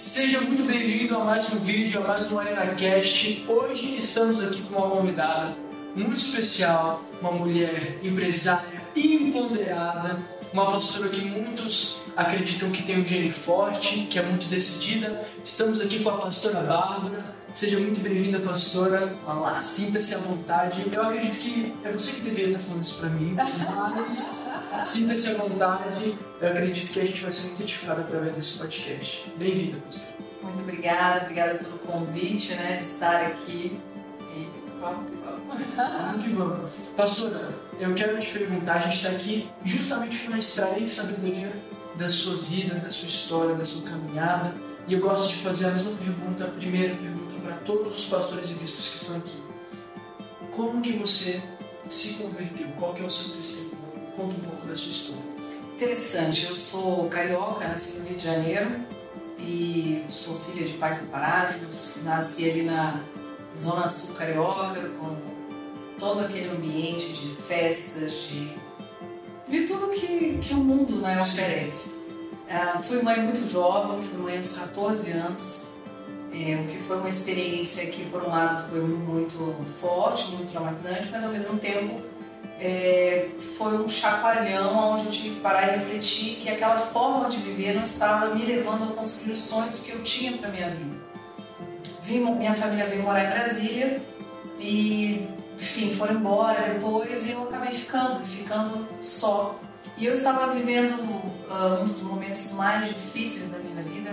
Seja muito bem-vindo a mais um vídeo, a mais um ArenaCast. Hoje estamos aqui com uma convidada muito especial, uma mulher empresária empoderada, uma pastora que muitos acreditam que tem um gene forte, que é muito decidida. Estamos aqui com a pastora Bárbara. Seja muito bem-vinda, pastora. Olá. Sinta-se à vontade. Eu acredito que é você que deveria estar falando isso para mim, mas sinta-se à vontade. Eu acredito que a gente vai ser muito edificado através desse podcast. Bem-vinda, pastora. Muito obrigada, obrigada pelo convite, né, de estar aqui. E vamos que vamos. Vamos que vamos. Pastora, eu quero te perguntar, a gente está aqui justamente para extrair sabedoria da sua vida, da sua história, da sua caminhada. E eu gosto de fazer a mesma pergunta, a primeira pergunta para todos os pastores e bispos que estão aqui. Como que você se converteu? Qual que é o seu testemunho? Conta um pouco da sua história. Interessante, eu sou carioca, nasci no Rio de Janeiro e sou filha de pais separados. Nasci ali na Zona Sul Carioca, com todo aquele ambiente de festas, de, de tudo que, que o mundo né, oferece. Ah, fui mãe muito jovem, fui mãe aos 14 anos, é, o que foi uma experiência que, por um lado, foi muito forte, muito traumatizante, mas ao mesmo tempo é, foi um chacoalhão onde eu tive que parar e refletir que aquela forma de viver não estava me levando a construir os sonhos que eu tinha para minha vida. Vim, minha família veio morar em Brasília e, enfim, foram embora depois e eu acabei ficando, ficando só. E eu estava vivendo ah, um dos momentos mais difíceis da minha vida.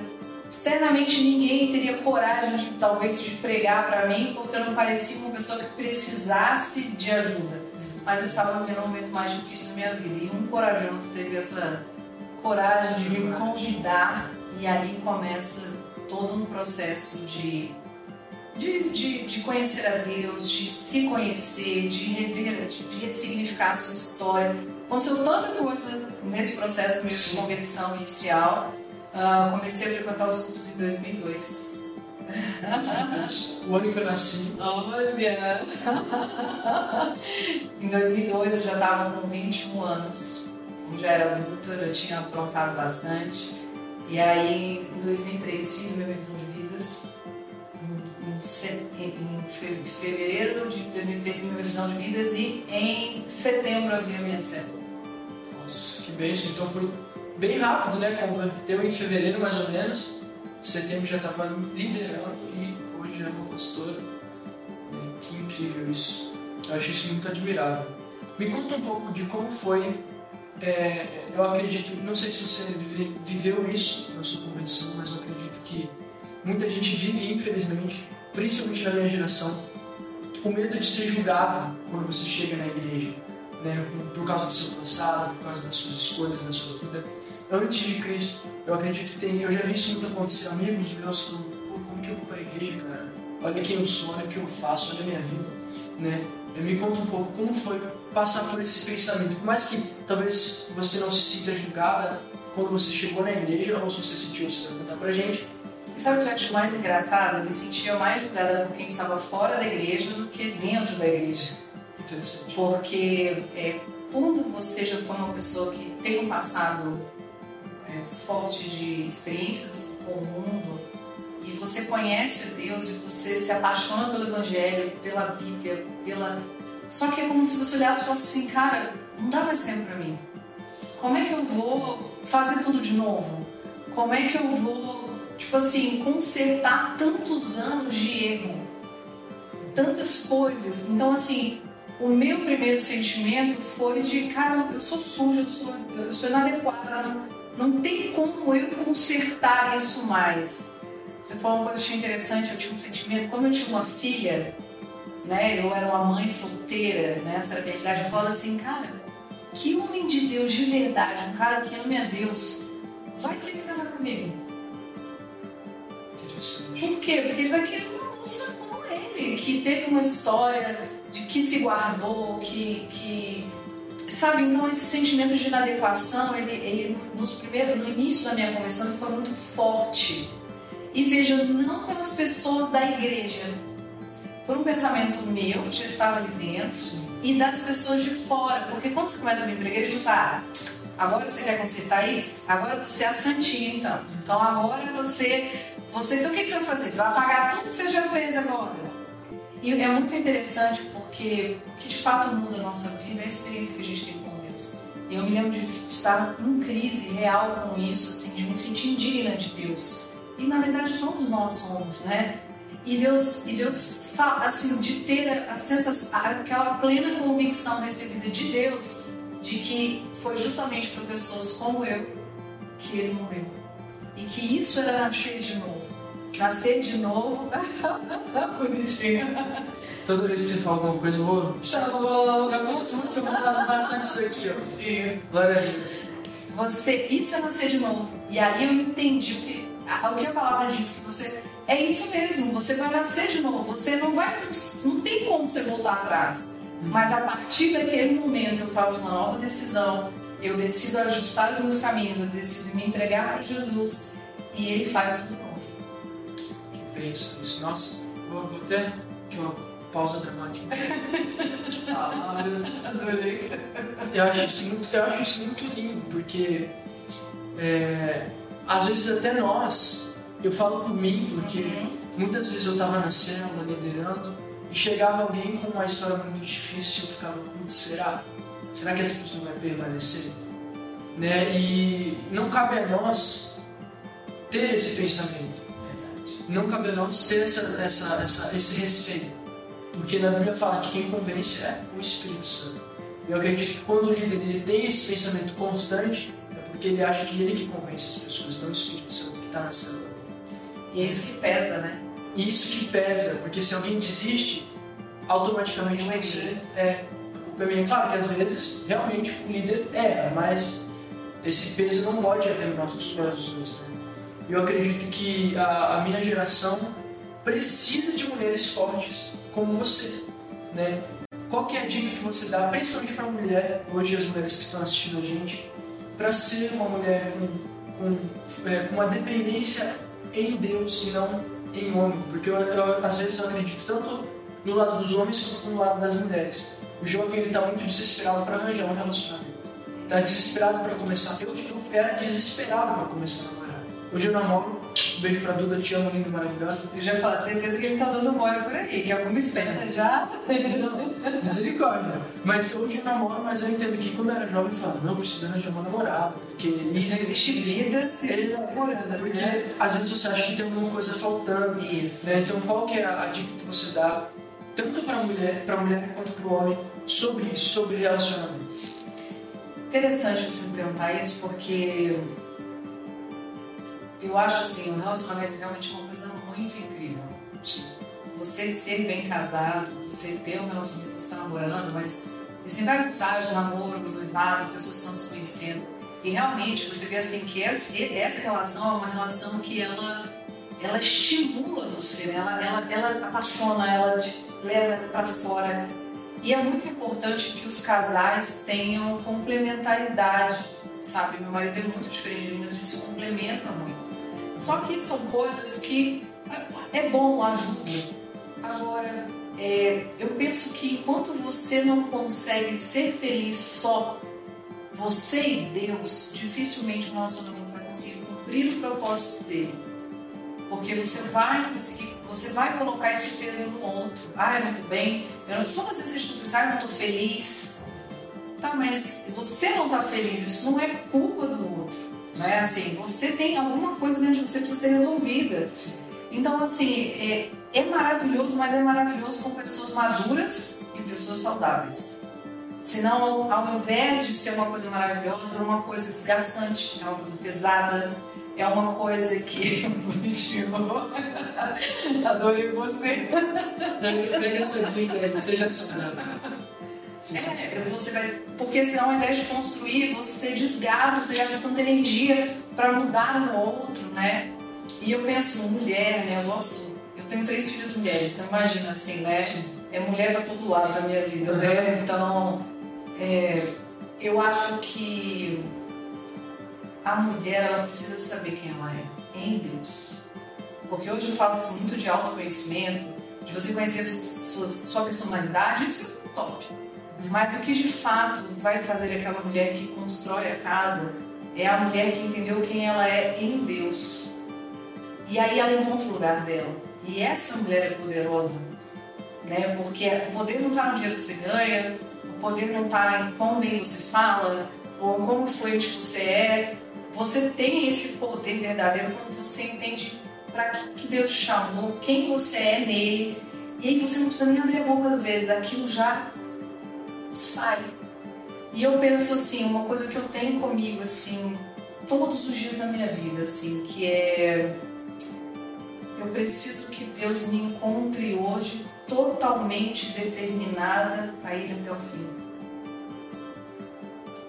Externamente ninguém teria coragem de talvez de pregar para mim porque eu não parecia uma pessoa que precisasse de ajuda mas eu estava vivendo um momento mais difícil da minha vida. E um corajoso teve essa coragem de me convidar, e ali começa todo um processo de, de, de, de conhecer a Deus, de se conhecer, de rever, de, de ressignificar a sua história. Aconteceu tanta coisa nesse processo de conversão inicial. Ah, comecei a frequentar os cultos em 2002. O ano que eu nasci, Olha! em 2002 eu já estava com 21 anos, eu já era adulta, já tinha aprontado bastante. E aí, em 2003, fiz minha revisão de vidas. Em, fevereiro de 2003, fiz minha revisão de vidas e em setembro abri a minha célula. nossa, que bênção. Então foi bem rápido, né? Converteu em fevereiro mais ou menos. Em setembro já estava liderando e hoje é uma pastora. Que incrível isso. Eu acho isso muito admirável. Me conta um pouco de como foi. é, eu acredito, não sei se você vive- viveu isso na sua convenção, mas eu acredito que muita gente vive, infelizmente, principalmente na minha geração, o medo de ser julgado quando você chega na igreja, né? por causa do seu passado, por causa das suas escolhas, da sua vida. Antes de Cristo, eu acredito que tem, eu já vi isso muito acontecer, amigos meus pô, como que eu vou para a igreja, cara? Olha quem eu sou, olha o que eu faço, olha a minha vida, né? Me conta um pouco como foi passar por esse pensamento, por mais que talvez você não se sinta julgada quando você chegou na igreja, ou se você sentiu, você vai contar pra gente. E sabe o que eu acho mais engraçado? Eu me sentia mais julgada por quem estava fora da igreja do que dentro da igreja. Interessante. Porque é, quando você já foi uma pessoa que tem um passado é, forte de experiências com o mundo e você conhece Deus e você se apaixona pelo Evangelho, pela Bíblia, pela. Só que é como se você olhasse e falasse assim, cara, não dá mais tempo pra mim. Como é que eu vou fazer tudo de novo? Como é que eu vou, tipo assim, consertar tantos anos de erro? Tantas coisas. Então, assim, o meu primeiro sentimento foi de, cara, eu sou suja, eu sou, eu sou inadequada, não, tem como eu consertar isso mais. Você falou uma coisa que eu achei interessante, eu tinha um sentimento, como eu tinha uma filha, né, eu era uma mãe solteira, né, essa era a minha idade, eu falava assim, cara, que homem de Deus de verdade, um cara que ama a Deus, vai querer casar comigo. Interessante. Por quê? Porque ele vai querer uma moça como ele, que teve uma história de que se guardou, que, que sabe, então esse sentimento de inadequação, ele, ele nos primeiros, no início da minha conversão, foi muito forte. E veja, não pelas pessoas da igreja, por um pensamento meu, que já estava ali dentro, e das pessoas de fora. Porque quando você começa a vir para a igreja, você ah, Agora você quer consertar isso? Agora você é a santinha, então. Então agora você. você então o que você vai fazer? Você vai apagar tudo que você já fez agora. E é muito interessante porque o que de fato muda a nossa vida é a experiência que a gente tem com Deus. E eu me lembro de estar em crise real com isso, assim, de me sentir indigna de Deus. E na verdade todos nós somos, né? E Deus, e Deus assim, de ter a sensação, aquela plena convicção recebida de Deus de que foi justamente para pessoas como eu que ele morreu. E que isso era nascer de novo. Nascer de novo. Bonitinho. Toda vez que você fala alguma coisa, eu vou. Bom. Você acostuma que eu vou fazer bastante isso aqui, ó. Glória a Deus. Você, isso é nascer de novo. E aí eu entendi o que a, o que a palavra diz, que você. É isso mesmo, você vai nascer de novo. Você não vai. Não tem como você voltar atrás. Mas a partir daquele momento eu faço uma nova decisão, eu decido ajustar os meus caminhos, eu decido me entregar para Jesus e Ele faz tudo novo. Que bênção isso. Nossa, vou, vou até aqui uma pausa dramática. ah, adorei. Eu acho isso muito, eu acho isso muito lindo, porque é, às vezes até nós, eu falo por mim, porque uhum. muitas vezes eu estava na célula liderando e chegava alguém com uma história muito difícil e eu ficava, putz, será? Será que essa pessoa vai permanecer? Né? E não cabe a nós ter esse pensamento. Não cabe a nós ter essa, essa, essa, esse receio. Porque na Bíblia fala que quem convence é o Espírito Santo. Eu acredito que quando o líder ele tem esse pensamento constante, é porque ele acha que ele que convence as pessoas, não o Espírito Santo que está na célula. E é isso que pesa, né? E isso que pesa, porque se alguém desiste, automaticamente você é culpa é minha. Claro que às vezes realmente o líder é, mas esse peso não pode haver nos nossos corações. Né? Eu acredito que a, a, minha geração precisa de mulheres fortes como você. Né? Qual que é a dica que você dá, principalmente para a mulher, hoje as mulheres que estão assistindo a gente, para ser uma mulher com, com, é, com uma dependência em Deus e não em homem, porque eu, eu, às vezes eu acredito tanto no lado dos homens quanto no lado das mulheres. O jovem está muito desesperado para arranjar um relacionamento, está desesperado para começar. Eu, eu era desesperado para começar. Hoje eu namoro, um beijo pra Duda, te amo, linda, maravilhosa. Eu já falo, certeza que ele tá dando mole por aí, que alguma espera já. Misericórdia. Mas hoje eu namoro, mas eu entendo que quando eu era jovem eu falava, não, preciso arranjar uma namorada, porque isso, não existe vida se ele tá namorando. Porque né? às vezes você acha que tem alguma coisa faltando. Isso. Né? Então qual que é a, a dica que você dá, tanto para mulher, para mulher quanto para o homem, sobre isso, sobre relacionamento? Interessante você me perguntar isso, porque eu acho assim, o relacionamento realmente é uma coisa muito incrível. Você ser bem casado, você ter um relacionamento, você está namorando, mas existem vários estágios, namoro, noivado, pessoas estão se conhecendo. E realmente você vê assim que essa relação é uma relação que ela, ela estimula você, né? ela, ela, ela apaixona, ela te leva para fora. E é muito importante que os casais tenham complementaridade, sabe? Meu marido é muito diferente de mim, mas a gente se complementa muito. Só que são coisas que é bom, ajuda. Agora, é, eu penso que enquanto você não consegue ser feliz só, você e Deus, dificilmente o relacionamento vai conseguir cumprir o propósito dele. Porque você vai conseguir, você vai colocar esse peso no outro. Ah, muito bem, eu não, todas essas instituições, ah, eu não estou feliz. Tá, mas você não está feliz, isso não é culpa do outro. Né? Assim, você tem alguma coisa dentro de você que precisa ser resolvida. Então, assim, é, é maravilhoso, mas é maravilhoso com pessoas maduras e pessoas saudáveis. Senão, ao invés de ser uma coisa maravilhosa, é uma coisa desgastante, é uma coisa pesada, é uma coisa que. Bonitinho. Adorei você. Pega essa dica aí, seja saudável. É, você vai, porque senão ao invés de construir, você desgasta, você gasta tanta energia para mudar no outro, né? E eu penso, mulher, né? Eu gosto, eu tenho três filhas mulheres, então imagina assim, né? É mulher para todo lado da minha vida, uhum. né? Então, é, eu acho que a mulher ela precisa saber quem ela é em Deus. Porque hoje falo assim, muito de autoconhecimento, de você conhecer sua, sua, sua personalidade, isso é top. Mas o que de fato vai fazer aquela mulher que constrói a casa é a mulher que entendeu quem ela é em Deus. E aí ela encontra o lugar dela. E essa mulher é poderosa, né? Porque o poder não está no dinheiro que você ganha, o poder não está em como bem você fala, ou como fluente você é. Você tem esse poder verdadeiro quando você entende para que, que Deus te chamou, quem você é nele. E aí você não precisa nem abrir a boca às vezes, aquilo já sai. E eu penso assim, uma coisa que eu tenho comigo assim, todos os dias da minha vida, assim, que é eu preciso que Deus me encontre hoje totalmente determinada a ir até o fim.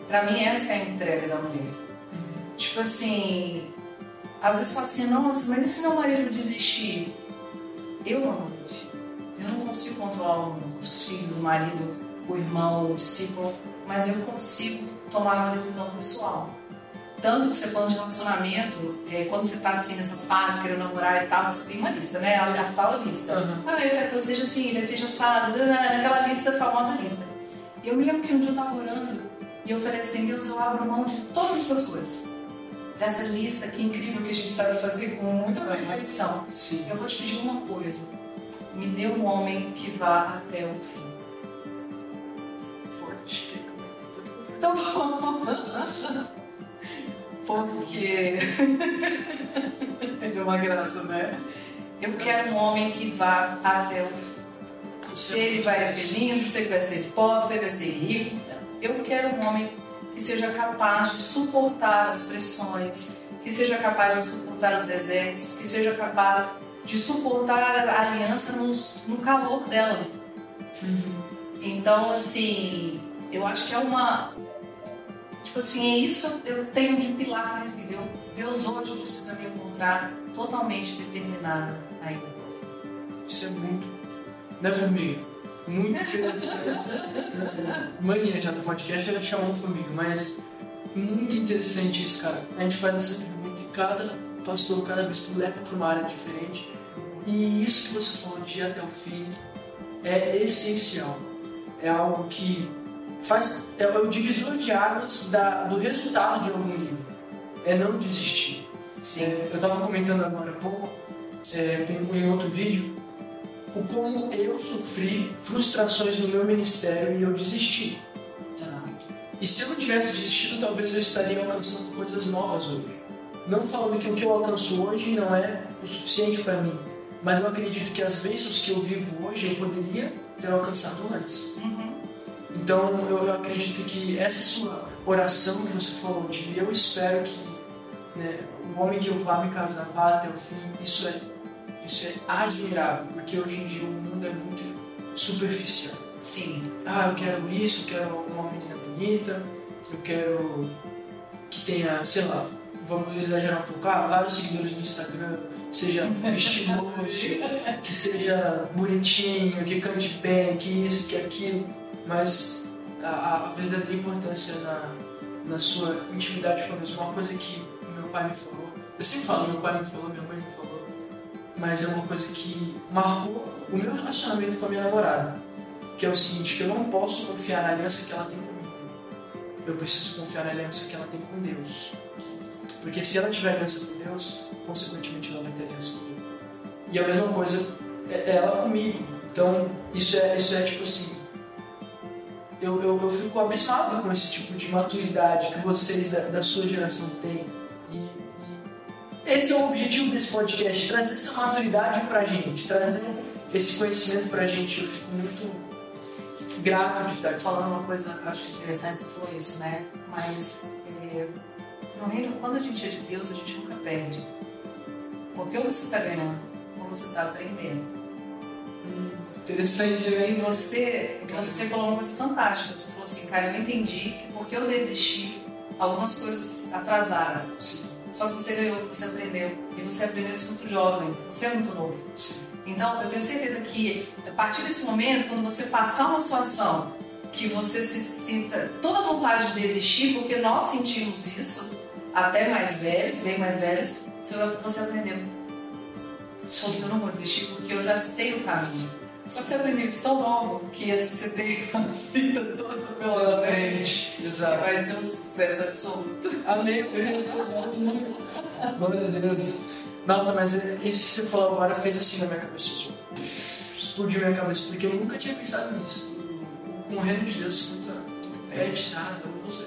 Para mim essa é a entrega da mulher. Uhum. Tipo assim, às vezes fala assim, nossa, mas e se meu marido desistir? Eu não vou desistir. Eu não consigo controlar os filhos, o marido, o irmão, o discípulo, mas eu consigo tomar uma decisão pessoal. Tanto que você falando de relacionamento, é, quando você tá assim nessa fase, querendo namorar e tal, você tem uma lista, né? Ela já fala lista. Uhum. Ah, eu quero que ele seja assim, ele seja assado, naquela lista, famosa lista. E eu me lembro que um dia eu tava orando e eu falei assim, Deus, eu abro mão de todas essas coisas. Dessa lista que incrível que a gente sabe fazer com muita perfeição. Sim. Eu vou te pedir uma coisa. Me dê um homem que vá até o fim. Forte. Então, porque é uma graça, né? Eu quero um homem que vá até o fim. Se ele vai ser lindo, se ele vai ser pobre, se ele vai ser rico. Eu quero um homem que seja capaz de suportar as pressões, que seja capaz de suportar os desertos, que seja capaz de suportar a aliança nos, no calor dela. Uhum. Então, assim, eu acho que é uma, Tipo assim, é isso que eu tenho de pilar na minha vida. Eu, Deus hoje precisa me encontrar totalmente determinada a ir. Isso é muito. Né, Formiga? Muito interessante. Mania já do podcast ela chamou Formiga, mas muito interessante isso, cara. A gente faz essa pergunta e cada pastor, cada vez leva para uma área diferente. E isso que você falou de ir até o fim é essencial. É algo que faz, é o divisor de águas da, do resultado de algum livro. É não desistir. Sim. É, eu estava comentando agora há pouco, é, em outro vídeo, o como eu sofri frustrações no meu ministério e eu desisti. Tá. E se eu não tivesse desistido, talvez eu estaria alcançando coisas novas hoje. Não falando que o que eu alcanço hoje não é o suficiente para mim, mas eu acredito que as bênçãos que eu vivo hoje eu poderia ter alcançado antes. Uhum. Então eu acredito que essa sua oração que você falou de eu espero que né, o homem que eu vá me casar vá até o fim, isso é, isso é admirável, porque hoje em dia o mundo é muito superficial. Sim. Ah, eu quero isso, eu quero uma menina bonita, eu quero que tenha, sei lá, vamos exagerar um pouco, ah, vários seguidores no Instagram, seja estiloso, que seja bonitinho, que cante bem, que isso, que aquilo mas a, a verdadeira importância na, na sua intimidade com Deus, uma coisa que meu pai me falou, eu sempre falo, meu pai me falou, minha mãe me falou, mas é uma coisa que marcou o meu relacionamento com a minha namorada, que é o seguinte, que eu não posso confiar na aliança que ela tem comigo, eu preciso confiar na aliança que ela tem com Deus, porque se ela tiver aliança com Deus, consequentemente ela vai ter aliança comigo. E a mesma coisa é, ela comigo. Então, isso é, isso é tipo assim, eu, eu, eu fico abismado com esse tipo de maturidade que vocês da, da sua geração têm. E, esse é o objetivo desse podcast, trazer essa maturidade pra gente, trazer esse conhecimento pra gente. Eu fico muito grato de estar. Falando uma coisa, acho interessante, você falou isso, né? Mas é, no reino, quando a gente é de Deus, a gente nunca perde. Porque ou você está ganhando, ou você está aprendendo. Interessante, né? E você, você falou uma coisa fantástica. Você falou assim, cara, eu entendi que porque eu desisti, algumas coisas atrasaram. Sim. Só que você ganhou, você aprendeu. E você aprendeu isso muito jovem. Você é muito novo. Sim. Então, eu tenho certeza que a partir desse momento, quando você passar uma situação que você se sinta toda vontade de desistir, porque nós sentimos isso, até mais velhos, bem mais velhos, você aprendeu. Então, eu não vou desistir porque eu já sei o caminho. Só que você aprendeu isso tão novo que assim, você tem a vida toda pela frente. Exato. Vai ser um sucesso absoluto. Amém. Glória a Deus. Nossa, mas isso que você falou agora fez assim na minha cabeça. Explodiu minha cabeça, porque eu nunca tinha pensado nisso. Com o reino de Deus, muito pede nada, você.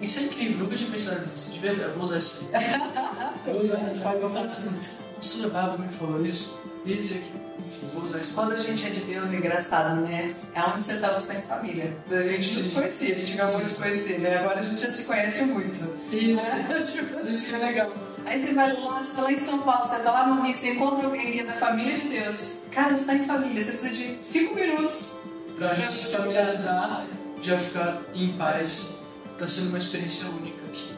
Isso é incrível, nunca tinha pensado nisso. De verdade, eu vou usar isso aí. Eu vou usar Faz assim. A pastora Bava me falou isso, isso aqui. Vou usar isso. Quando a gente é de Deus, é engraçado, né? É onde você estava, você está em família. A gente não se conhecia, a gente acabou de se conhecer, né? Agora a gente já se conhece muito. Isso, Né? Tipo assim. isso que é legal. Aí você vai lá, você tá lá em São Paulo, você tá lá no Rio, você encontra alguém que é da família de Deus. Cara, você tá em família, você precisa de cinco minutos. Pra gente se familiarizar, já ficar em paz. Tá sendo uma experiência única aqui.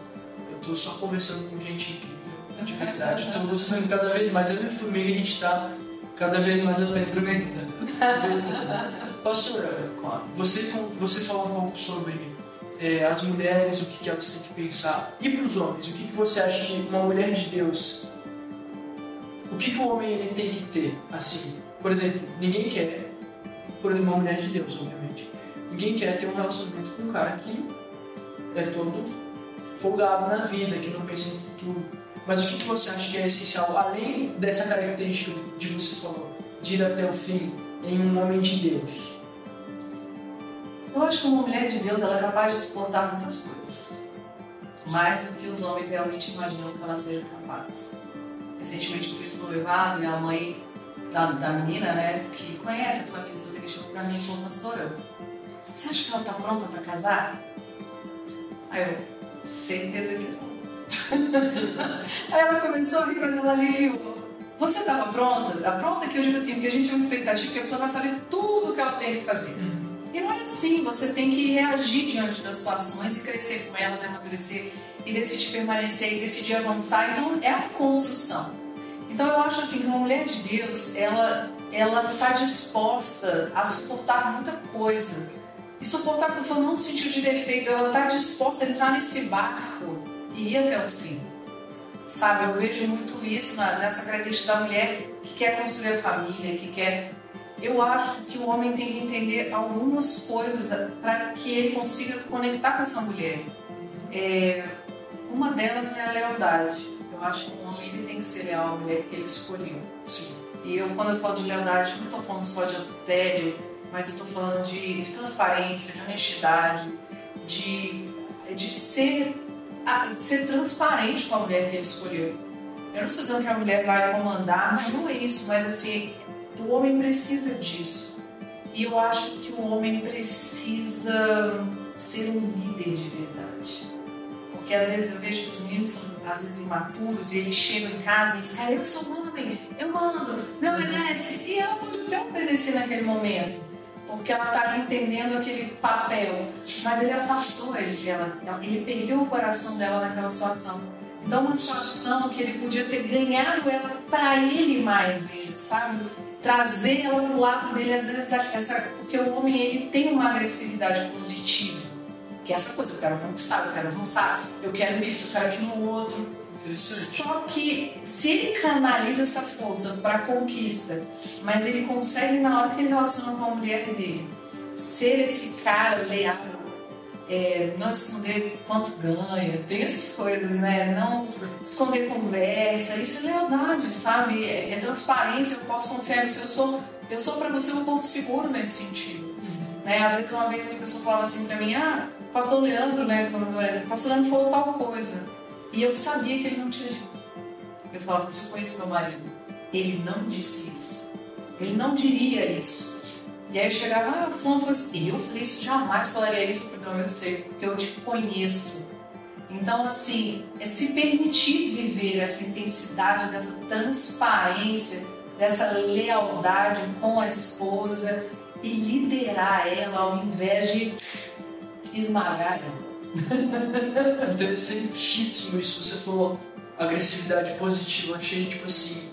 Eu tô só conversando com gente incrível, de verdade. Tô gostando cada vez mais. Eu e a Formiga, a gente tá cada vez mais aproveitando. Pastora, você, você falou um pouco sobre é, as mulheres, o que, que elas têm que pensar. E para os homens, o que, que você acha que uma mulher de Deus, o que, que o homem ele tem que ter? Assim, por exemplo, ninguém quer, por exemplo, uma mulher de Deus, obviamente. Ninguém quer ter um relacionamento com um cara que é todo folgado na vida, que não pensa no futuro. Mas o que, você acha que é essencial, além dessa característica de você falou, de ir até o fim em um homem de Deus? Eu acho que uma mulher de Deus ela é capaz de suportar muitas coisas. Mais do que os homens realmente imaginam que ela seja capaz. Recentemente eu fiz um noivado e a mãe da, da menina, né, que conhece a família toda, que chegou pra mim e falou, pastora, você acha que ela tá pronta pra casar? Aí eu, certeza que não. Aí ela começou a rir, mas ela aliviou. Você estava pronta? Tá pronta que eu digo assim, porque a gente tem uma expectativa que a pessoa vai saber tudo que ela tem que fazer. E não é assim, você tem que reagir diante das situações e crescer com elas, amadurecer e decidir permanecer e decidir avançar. Então é uma construção. Então eu acho assim que uma mulher de Deus, ela ela está disposta a suportar muita coisa. E suportar, tô falando não no sentido de defeito, ela está disposta a entrar nesse barco e ir até o fim. Sabe, eu vejo muito isso na- nessa característica da mulher que quer construir a família, que quer eu acho que o homem tem que entender algumas coisas para que ele consiga conectar com essa mulher. É, uma delas é a lealdade. Eu acho que o homem ele tem que ser leal à mulher que ele escolheu. Sim. E eu, quando eu falo de lealdade, não estou falando só de adultério, mas eu estou falando de transparência, de honestidade, de, de ser, a- ser transparente com a mulher que ele escolheu. Eu não estou dizendo que a mulher vai comandar, mas não é isso, mas assim, o homem precisa disso. E eu acho que o homem precisa ser um líder de verdade. Porque às vezes eu vejo que os meninos são às vezes imaturos e eles chegam em casa e dizem, cara, eu sou homem, eu mando, me obedece. E ela pode até obedecer naquele momento, porque ela está entendendo aquele papel. Mas ele afastou ele dela, ele perdeu o coração dela naquela situação. Então uma situação que ele podia ter ganhado ela para ele mais vezes, sabe? Trazer ela pro lado dele, às vezes, essa, porque o homem ele tem uma agressividade positiva. Que é essa coisa, eu quero conquistar, eu quero avançar, eu quero isso, eu quero aquilo outro. Só que se ele canaliza essa força para conquista, mas ele consegue na hora que ele relaciona com a mulher dele, ser esse cara leal, é, não esconder quanto ganha, tem essas coisas, né? Não esconder conversa, isso é lealdade, sabe? É, é transparência, eu posso confiar nisso, eu sou, eu sou para você um ponto seguro nesse sentido. Né? Às vezes uma vez a pessoa falava assim para mim, ah, pastor Leandro, né, pastor Leandro falou tal coisa. E eu sabia que ele não tinha dito. Eu falava assim, eu conheço meu marido. Ele não disse isso. Ele não diria isso. E aí eu chegava, ah, fulano foi assim. E eu falei, isso jamais falaria isso, porque não eu sei, porque eu te conheço. Então, assim, é se permitir viver essa intensidade, dessa transparência, dessa lealdade com a esposa e liderar ela ao invés de esmagar ela. Interessantíssimo isso. Você falou agressividade positiva. Eu achei, tipo assim,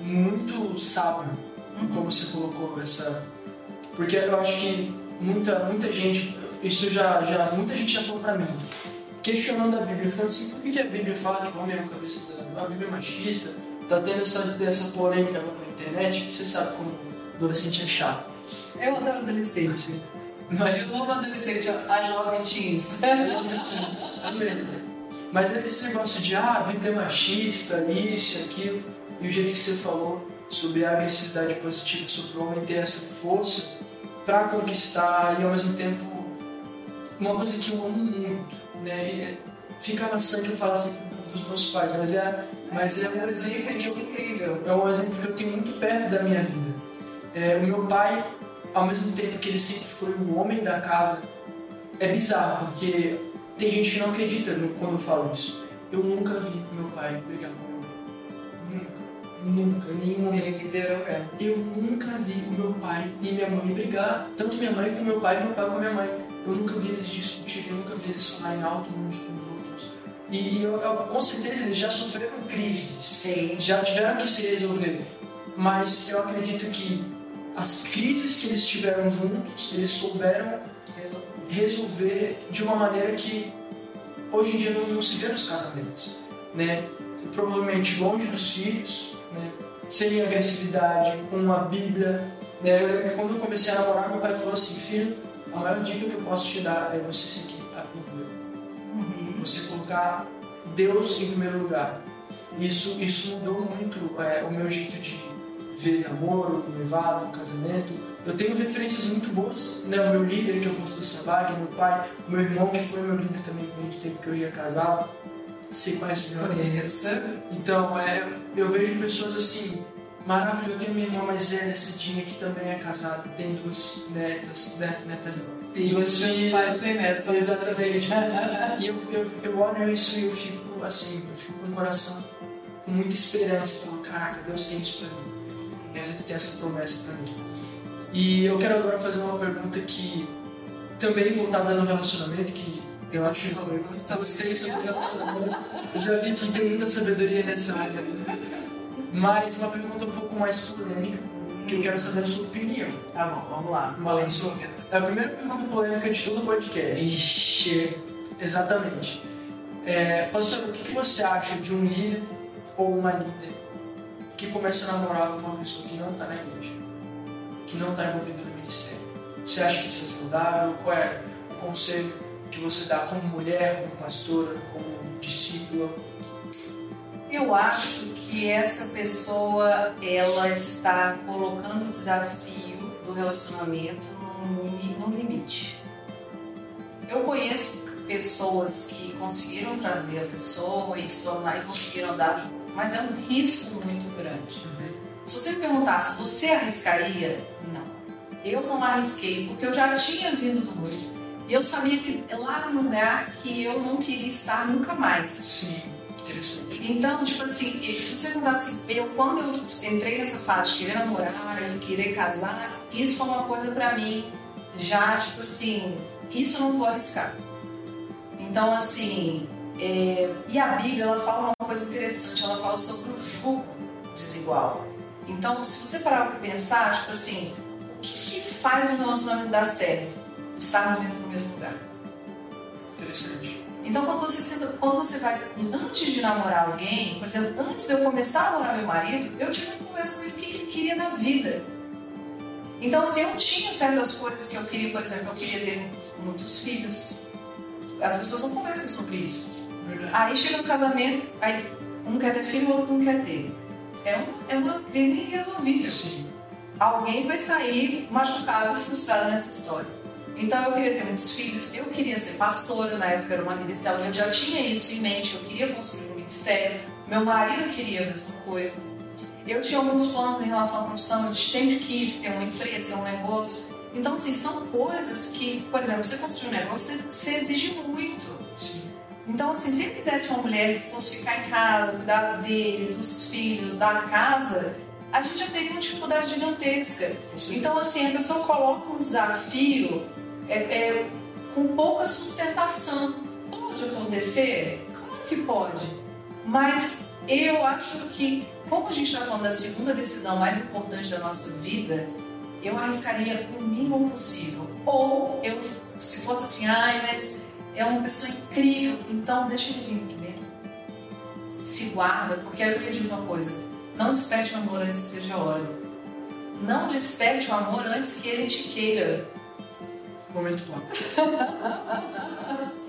muito sábio como você colocou essa. Porque eu acho que muita, muita gente, isso já, já, muita gente já falou pra mim, questionando a Bíblia, falando assim, por que a Bíblia fala que o homem é o cabeça da. A Bíblia é machista? Tá tendo essa, essa polêmica agora na internet, que você sabe como adolescente é chato. Eu adoro adolescente. Mas Eu amo adolescente. I love teens. Amém. Mas esse negócio de ah, Bíblia é machista, isso, aquilo, e o jeito que você falou sobre a agressividade positiva, sobre o homem ter essa força para conquistar e ao mesmo tempo uma coisa que eu amo muito, né? E é- fica na sangue eu falo assim dos meus pais, mas é, mas é um exemplo que eu é é um exemplo que eu tenho muito perto da minha vida. É, o meu pai, ao mesmo tempo que ele sempre foi o homem da casa, é bizarro, porque tem gente que não acredita no- quando eu falo isso. Eu nunca vi meu pai brigar com meu mãe. Nunca. Nunca. Em nenhum momento. Ele liderou mesmo. Eu nunca vi o meu pai e minha mãe brigar. Tanto minha mãe com meu pai e meu pai com a minha mãe. Eu nunca vi eles discutirem, eu nunca vi eles falarem alto uns com os outros. E eu, eu- com certeza eles já sofreram crises Sim. já tiveram que se resolver. Mas eu acredito que as crises que eles tiveram juntos, eles souberam resolver de uma maneira que hoje em dia não, não se vê nos casamentos. Né? Provavelmente longe dos filhos, né? sem agressividade, com a Bíblia. Né? Eu lembro que quando eu comecei a namorar, meu pai falou assim: Filho, a maior dica que eu posso te dar é você seguir a Bíblia Uhum. você colocar Deus em primeiro lugar. Isso, isso mudou muito é, o meu jeito de ver namoro, noivado, casamento. Eu tenho referências muito boas, né? O meu líder, que é o pastor Sabag, meu pai, o meu irmão, que foi meu líder também por muito tempo, que hoje é casado. Você conhece o? Conheço. Então, é, eu vejo pessoas assim, maravilhoso. Eu tenho minha irmã mais velha, Cidinha, que também é casada, tem duas netas, né? netas não. Filhos, pais têm netos. Exatamente. E eu, eu, eu olho isso e eu fico assim, eu fico com o coração com muita esperança. Falo, caraca, Deus tem isso pra mim. Deus tem essa promessa pra mim. E eu quero agora fazer uma pergunta que também voltada no relacionamento, que eu acho que gostei sobre relacionamento. Eu já vi que tem muita sabedoria nessa área. Mas uma pergunta um pouco mais polêmica, que eu quero saber a sua opinião. Tá bom, vamos lá. Fala sua. É a primeira pergunta polêmica de todo o podcast. Ixi. Exatamente. É, pastor, o que você acha de um líder ou uma líder que começa a namorar com uma pessoa que não está na igreja, que não está envolvida no ministério? Você acha que isso é saudável? Qual é o conselho que você dá como mulher, como pastora, como discípula? Eu acho que essa pessoa ela está colocando o desafio do relacionamento num limite. Eu conheço pessoas que conseguiram trazer a pessoa e se tornar e conseguiram andar junto, mas é um risco muito grande. Se você me perguntasse, você arriscaria? Não. Eu não arrisquei, porque eu já tinha vindo do muito. E eu sabia que lá era um lugar que eu não queria estar nunca mais. Sim, interessante. Então, tipo assim, se você perguntasse, eu quando eu entrei nessa fase de querer namorar e querer casar, isso foi uma coisa pra mim já, tipo assim, isso eu não vou arriscar. Então, assim, é, e a Bíblia, ela fala uma coisa interessante, ela fala sobre o jugo desigual. Então, se você parar pra pensar, tipo assim, o que, que faz o relacionamento dar certo? Estarmos indo pro mesmo lugar. Interessante. Então, quando você, quando você vai, antes de namorar alguém, por exemplo, antes de eu começar a namorar meu marido, eu tive uma conversa com ele o que que ele queria da vida. Então, assim, eu tinha certas coisas que eu queria, por exemplo, eu queria ter muitos filhos. As pessoas não conversam sobre isso. Aí chega no casamento, aí um quer ter filho, o outro não quer ter. É uma, é uma crise irresolvível Sim. alguém vai sair machucado, frustrado nessa história. Então eu queria ter muitos filhos, eu queria ser pastora, na época era uma vida eu já tinha isso em mente, eu queria construir um ministério, meu marido queria a mesma coisa. Eu tinha alguns planos em relação à profissão, eu sempre quis ter uma empresa, ter um negócio. Então, assim, são coisas que, por exemplo, você construir um negócio, você, você exige muito. Sim. Então, assim, se ele quisesse uma mulher que fosse ficar em casa, cuidar dele, dos filhos, da casa, a gente já teria uma dificuldade gigantesca. Então, assim, a pessoa coloca um desafio é, é, com pouca sustentação. Pode acontecer? Claro que pode. Mas eu acho que, como a gente está falando da segunda decisão mais importante da nossa vida, eu arriscaria o mínimo possível. Ou eu, se fosse assim, ai, mas é uma pessoa incrível, então deixa ele vir primeiro. Se guarda, porque eu queria dizer uma coisa: não desperte o amor antes que seja a hora. Não desperte o amor antes que ele te queira. Momento top.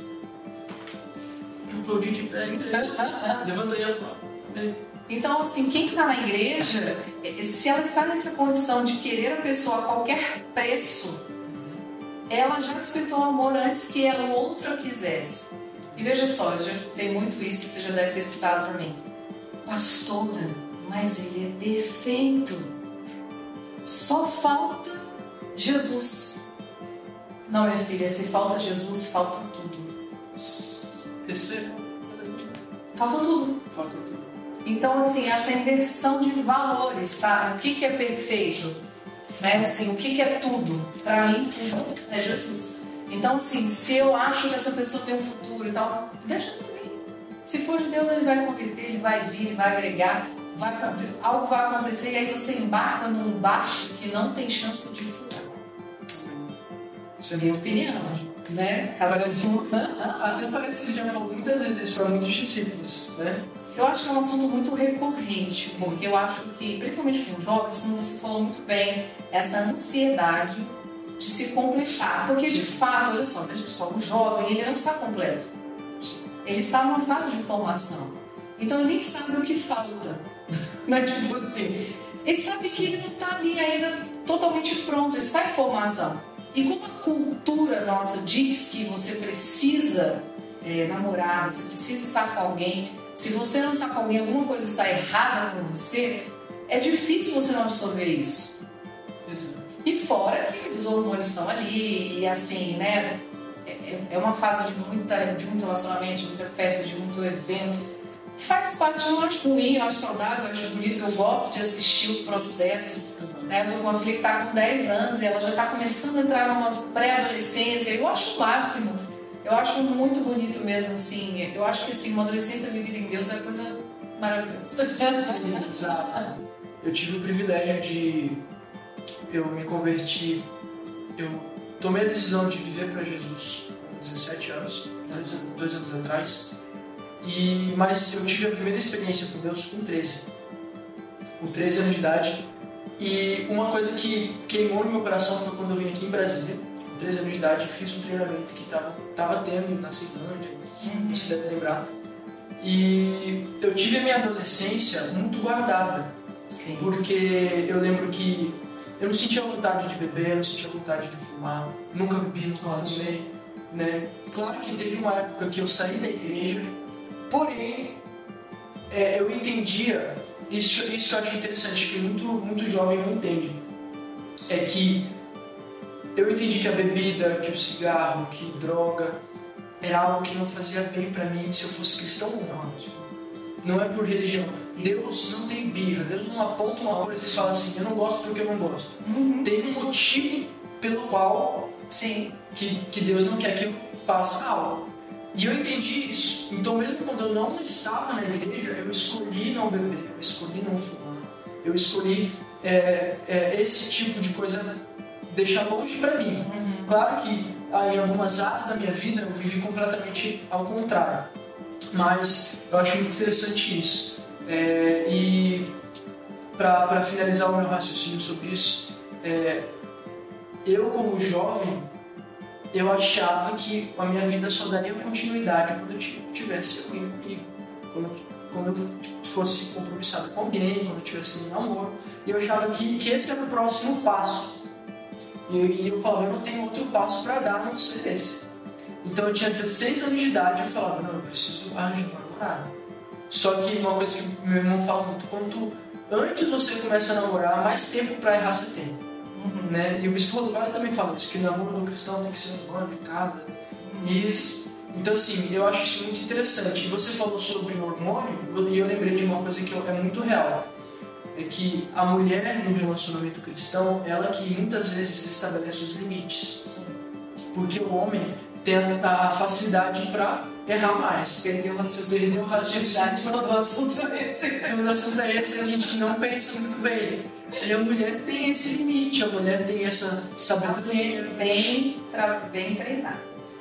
Aplaudir de pé, Levanta aí a tua. Então, assim, quem está na igreja, se ela está nessa condição de querer a pessoa a qualquer preço, ela já despertou o amor antes que a outra quisesse. E veja só, eu já escutei muito isso, você já deve ter escutado também. Pastora, mas ele é perfeito. Só falta Jesus. Não, minha filha, se falta Jesus, falta tudo. Receba. Falta tudo. Falta tudo. Então, assim, essa inversão de valores, tá? O que, que é perfeito? Né? Assim, o que, que é tudo? Para mim, tudo é Jesus. Então, assim, se eu acho que essa pessoa tem um futuro e tal, deixa também. Se for de Deus, ele vai converter, ele vai vir, ele vai agregar, vai, algo vai acontecer e aí você embarca num barco que não tem chance de furar. É minha opinião, né? Parece, até parece que você já falou muitas vezes para muitos discípulos, né? Eu acho que é um assunto muito recorrente, porque eu acho que, principalmente com jovens, como você falou muito bem, essa ansiedade de se completar. Porque, de fato, olha só, veja só, o jovem, ele não está completo. Ele está numa fase de formação. Então, ele nem sabe o que falta. Não é tipo assim. Ele sabe que ele não está ali ainda totalmente pronto, ele está em formação. E como a cultura nossa diz que você precisa é, namorar, você precisa estar com alguém se você não está com alguém, alguma coisa está errada com você, é difícil você não absorver isso. Exato. E fora que os hormônios estão ali, e assim, né? É, é uma fase de, muita, de muito relacionamento, de muita festa, de muito evento. Faz parte, eu acho ruim, eu acho saudável, eu acho bonito, eu gosto de assistir o processo. Né? Eu tô com uma filha que está com 10 anos e ela já está começando a entrar numa pré-adolescência. Eu acho o máximo eu acho muito bonito mesmo, assim. Eu acho que assim, uma adolescência vivida em Deus é coisa maravilhosa. Exato. Eu tive o privilégio de. Eu me converti. Eu tomei a decisão de viver para Jesus com 17 anos, dois, dois anos atrás. E, mas eu tive a primeira experiência com Deus com 13. Com 13 anos de idade. E uma coisa que queimou no meu coração foi quando eu vim aqui em Brasília 13 anos de idade, fiz um treinamento que estava tava tendo na Ceilândia, uhum. você deve lembrar. E eu tive a minha adolescência muito guardada. Sim. Porque eu lembro que eu não sentia vontade de beber, não sentia vontade de fumar, nunca bebi, nunca fumei. Né? Claro que teve uma época que eu saí da igreja, porém é, eu entendia, isso, isso eu acho interessante, que muito, muito jovem não entende, é que eu entendi que a bebida, que o cigarro, que droga era algo que não fazia bem para mim se eu fosse cristão ou não. Não é por religião. Deus não tem birra. Deus não aponta uma coisa e fala assim: eu não gosto porque eu não gosto. Uhum. Tem um motivo pelo qual, sim, que, que Deus não quer que eu faça algo. E eu entendi isso. Então, mesmo quando eu não estava na igreja, eu escolhi não beber, eu escolhi não fumar, eu escolhi é, é, esse tipo de coisa deixar longe para mim. Uhum. Claro que ah, em algumas áreas da minha vida eu vivi completamente ao contrário, mas eu acho muito interessante isso. É, e para finalizar o meu raciocínio sobre isso, é, eu como jovem eu achava que a minha vida só daria continuidade quando eu tivesse alguém comigo, quando, quando eu fosse compromissado com alguém, quando eu tivesse um namoro. E eu achava que, que esse era o próximo passo. E, e eu falava, eu não tenho outro passo para dar a não ser esse. Então eu tinha 16 anos de idade e eu falava, não, eu preciso arranjar uma namorada. Só que uma coisa que meu irmão fala muito, quanto antes você começa a namorar, mais tempo para errar você tem. Uhum. Né? E o bispo Rodovalho também fala isso, que o namoro do cristão tem que ser namoro de casa. Uhum. Isso. Então, assim, eu acho isso muito interessante. E você falou sobre hormônio, e eu lembrei de uma coisa que é muito real é que a mulher no relacionamento cristão, ela que muitas vezes estabelece os limites. Porque o homem tem a facilidade para errar mais. Perdeu a raciocínio. Perdeu a raciocínio. Quando o assunto é esse. Quando o assunto é esse, a gente não pensa muito bem. E a mulher tem esse limite, a mulher tem essa sabedoria. Bem, bem treinada.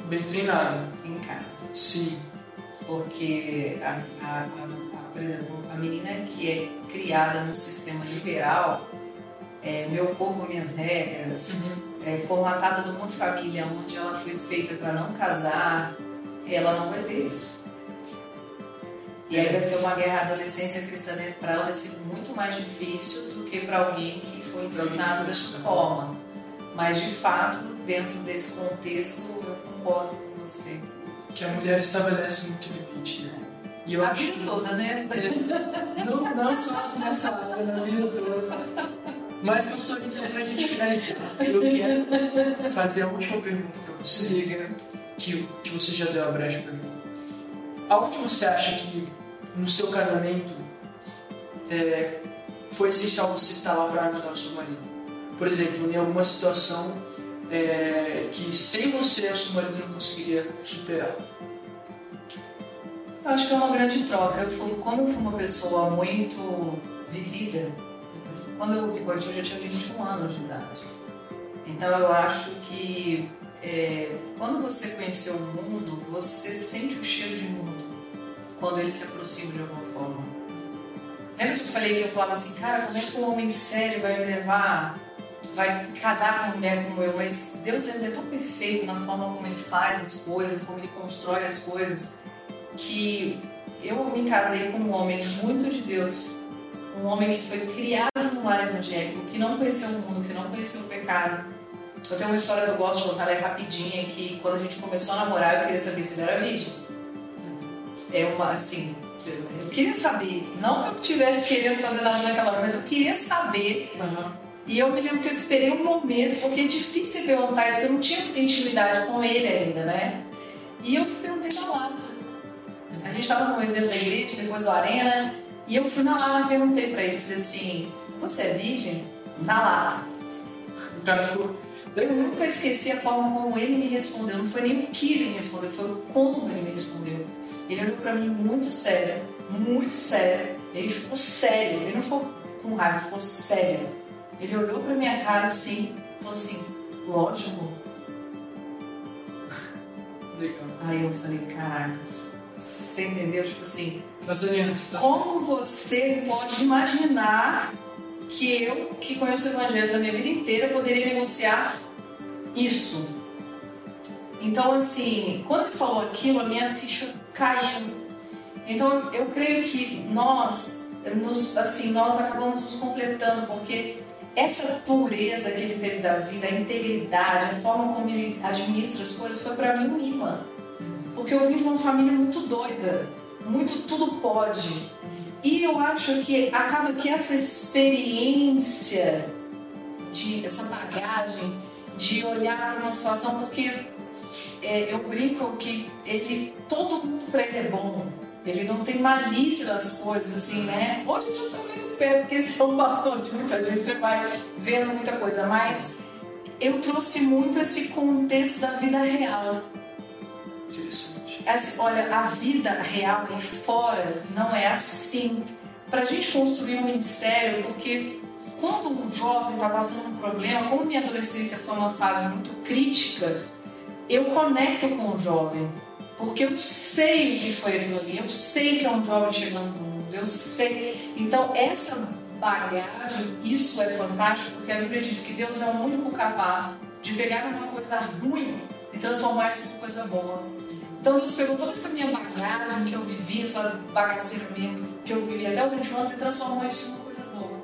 Bem treinada. Em casa. Sim. Porque, a, a, a, por exemplo, a menina que é criada no sistema liberal, é, meu corpo, minhas regras, Uhum. é, formatada numa família onde ela foi feita para não casar, ela não vai ter isso. E aí vai ser uma guerra adolescência cristã para ela vai ser muito mais difícil do que para alguém que foi ensinado dessa forma. Mas de fato, dentro desse contexto, eu concordo com você. Que a mulher estabelece muito limite, né? E eu a acho vida que- toda, né? Não, não só nessa área, na vida toda. Mas, pastor, então, pra gente finalizar, eu quero fazer a última pergunta pra você. Diga. Que, que você já deu a brecha pra mim. Aonde você acha que no seu casamento é, foi essencial você estar lá para ajudar o seu marido? Por exemplo, em alguma situação é, que sem você o seu marido não conseguiria superar. Eu acho que é uma grande troca. Eu fui, como eu fui uma pessoa muito vivida, quando eu conheci eu já tinha 21 anos de idade. Então eu acho que é, quando você conheceu o mundo, você sente o cheiro de mundo quando ele se aproxima de alguma. Lembra que eu falei que eu falava assim, cara, como é que um homem sério vai me levar, vai casar com uma mulher como eu? Mas Deus ele é tão perfeito na forma como ele faz as coisas, como ele constrói as coisas, que eu me casei com um homem muito de Deus, um homem que foi criado no lar evangélico, que não conheceu o mundo, que não conheceu o pecado. Eu tenho uma história que eu gosto de contar, ela é rapidinha, que quando a gente começou a namorar, eu queria saber se ele era virgem. É uma, assim, eu queria saber, não que eu estivesse querendo fazer nada naquela hora, mas eu queria saber. E eu me lembro que eu esperei um momento, porque é difícil perguntar isso, porque eu não tinha muita intimidade com ele ainda, né? E eu perguntei na lata. A gente estava no evento da igreja, depois do Arena, e eu fui na lata e perguntei pra ele, falei assim, você é virgem? Na lata. O cara ficou. Eu nunca esqueci a forma como ele me respondeu. Não foi nem o que ele me respondeu, foi o como ele me respondeu. Ele olhou pra mim muito sério, muito sério. Ele ficou sério, ele não ficou com raiva, ele ficou sério. Ele olhou pra minha cara assim, falou assim, lógico. Legal. Aí eu falei, caracas, você entendeu? Tipo assim, tá como você pode imaginar que eu, que conheço o evangelho da minha vida inteira, poderia negociar isso? Então, assim, quando ele falou aquilo, a minha ficha caiu. Então, eu creio que nós, nos, assim, nós acabamos nos completando, porque essa pureza que ele teve da vida, a integridade, a forma como ele administra as coisas, foi para mim um imã. Porque eu vim de uma família muito doida, muito tudo pode. E eu acho que acaba que essa experiência, de, essa bagagem de olhar para uma situação, porque é, eu brinco que ele, todo mundo para ele é bom. Ele não tem malícia nas coisas, assim, né? Hoje eu já tô mais esperto, porque esse é um bastão de muita gente, você vai vendo muita coisa. Mas eu trouxe muito esse contexto da vida real. Interessante. Assim, olha, a vida real aí fora não é assim. Pra gente construir um ministério, porque quando um jovem está passando um problema, como minha adolescência foi uma fase muito crítica, eu conecto com o jovem. Porque eu sei o que foi aquilo ali, eu sei que é um jovem chegando no mundo, eu sei. Então, essa bagagem, isso é fantástico, porque a Bíblia diz que Deus é o único capaz de pegar uma coisa ruim e transformar isso em coisa boa. Então Deus pegou toda essa minha bagagem que eu vivi, essa bagaceira mesmo, que eu vivi até os 21 anos e transformou isso em uma coisa boa.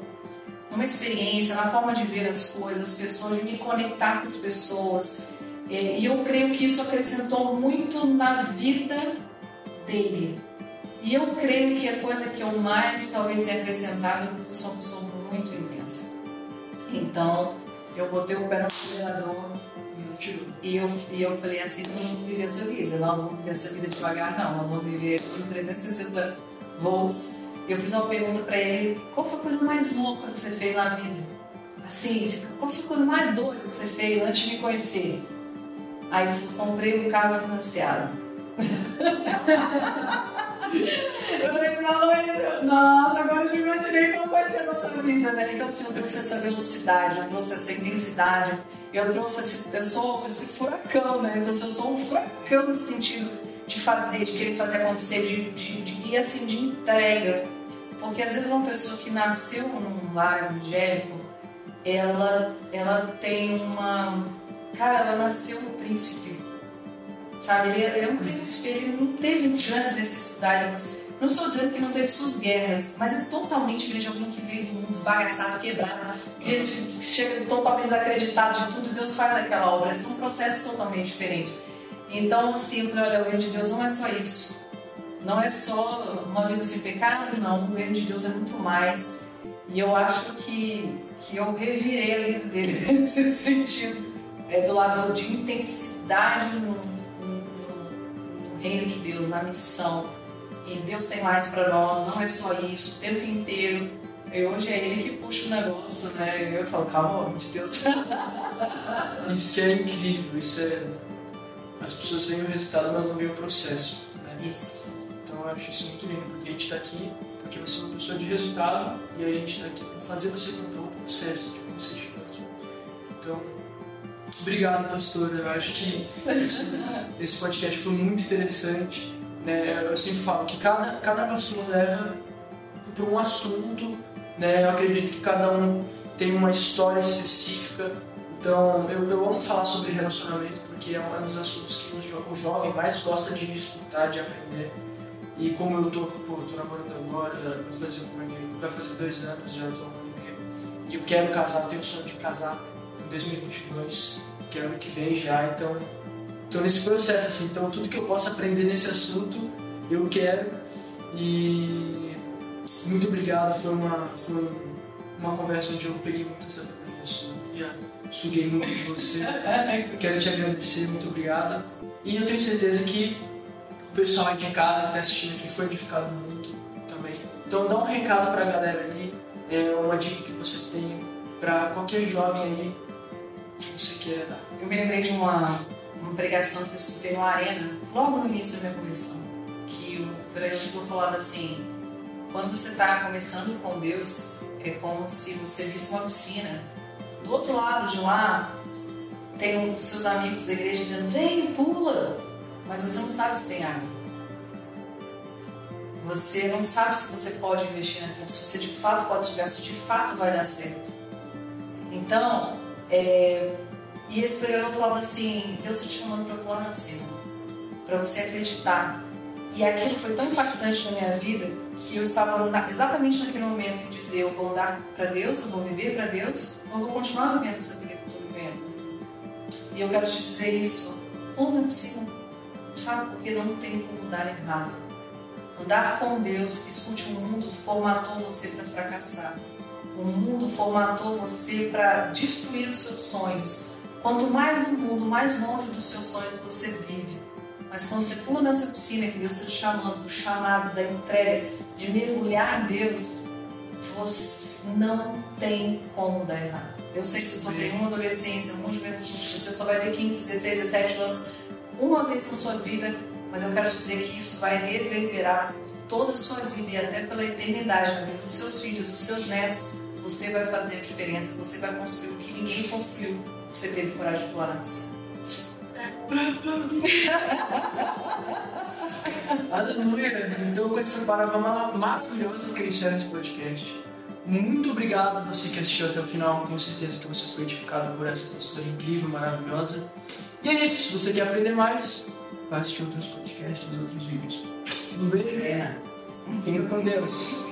Numa experiência, na forma de ver as coisas, as pessoas, de me conectar com as pessoas. É, E eu creio que isso acrescentou muito na vida dele. E eu creio que a coisa que eu mais talvez tenha acrescentado porque eu sou uma pessoa muito intensa. Então, eu botei o pé no acelerador e eu, e eu falei assim, nós vamos viver essa vida, nós vamos viver essa vida devagar, não, nós vamos viver em 360 volts. Eu fiz uma pergunta pra ele, qual foi a coisa mais louca que você fez na vida? Assim, qual foi a coisa mais doida que você fez antes de me conhecer? Aí eu falei, comprei um carro financiado. Falou isso, nossa, agora eu já imaginei como vai ser a nossa vida, né? Então, assim, eu trouxe essa velocidade, eu trouxe essa intensidade, eu trouxe esse, eu sou esse furacão, né? Então, eu sou um furacão no sentido de fazer, de querer fazer acontecer, de, de, de e assim, de entrega. Porque às vezes uma pessoa que nasceu num lar evangélico, ela, ela tem uma. Cara, ela nasceu um príncipe. Sabe? Ele é, um príncipe, ele não teve grandes necessidades. Não estou dizendo que não teve suas guerras, mas é totalmente diferente de alguém que veio do mundo desbagaçado, quebrado, gente que chega totalmente desacreditado de tudo, Deus faz aquela obra. São processos totalmente diferentes. Então, assim, eu falei: olha, o reino de Deus não é só isso. Não é só uma vida sem pecado, não. O reino de Deus é muito mais. E eu acho que, que eu revirei a vida dele nesse sentido. É do lado de intensidade no, no, no reino de Deus, na missão. E Deus tem mais para nós, não é só isso, o tempo inteiro. E hoje é ele que puxa o negócio, né? Eu falo, calma, de Deus. isso é incrível, isso é. As pessoas veem o resultado, mas não veem o processo. Né? Isso. Então eu acho isso muito lindo, porque a gente está aqui porque você é uma pessoa de resultado e a gente está aqui para fazer você contar o processo de como você chegou aqui. Então, obrigado, pastor. Eu acho que esse, esse podcast foi muito interessante. Né? Eu sempre falo que cada, cada leva para um assunto. Né? Eu acredito que cada um tem uma história específica. Então, eu, eu amo falar sobre relacionamento porque é um, é um dos assuntos que jo o jovem mais gosta de escutar, de aprender. E como eu tô, pô, tô namorando agora, vai fazer, vai fazer dois anos, já tô e eu quero casar, tenho o sonho de casar 2022, que é ano que vem já, então tô nesse processo, assim, então tudo que eu possa aprender nesse assunto, eu quero e muito obrigado, foi uma, foi uma conversa onde eu peguei muita sabedoria já suguei muito de você, quero te agradecer, muito obrigado, e eu tenho certeza que o pessoal aí de casa que está assistindo aqui foi edificado muito também. Então dá um recado para a galera aí, é uma dica que você tem para qualquer jovem aí você queira dar. Eu me lembrei de uma, uma pregação que eu escutei no Arena, logo no início da minha conversão, que o pregador falava assim, quando você está começando com Deus, é como se você visse uma piscina. Do outro lado de lá, tem os seus amigos da igreja dizendo, vem, pula, mas você não sabe se tem água. Você não sabe se você pode investir naquilo, se você de fato pode chegar, se de fato vai dar certo. Então, é, e esse programa falava assim: Deus está te chamando para pular na piscina, para você acreditar. E aquilo foi tão impactante na minha vida que eu estava exatamente naquele momento em dizer: eu vou andar para Deus, eu vou viver para Deus, ou eu vou continuar vivendo essa vida que eu estou vivendo. E eu quero te dizer isso: pula na piscina Sabe por que não tem como dar errado? Andar com Deus, escute, o mundo formatou você para fracassar. O mundo formatou você para destruir os seus sonhos. Quanto mais no mundo, mais longe dos seus sonhos você vive. Mas quando você pula nessa piscina que Deus está te chamando, do chamado, da entrega, de mergulhar em Deus, você não tem como dar errado. Eu sei que você só tem uma adolescência, um juventude, você só vai ter 15, 16, 17 anos, uma vez na sua vida, mas eu quero dizer que isso vai reverberar toda a sua vida e até pela eternidade, na vida dos seus filhos, dos seus netos. Você vai fazer a diferença, você vai construir o que ninguém construiu. Você teve coragem de pular na piscina. Aleluia! Então, com essa palavra maravilhosa que iniciar esse podcast, muito obrigado a você que assistiu até o final. Tenho certeza que você foi edificado por essa história incrível, maravilhosa. E é isso. Se você quer aprender mais, vai assistir outros podcasts, outros vídeos. Um beijo. É. Fica com Deus.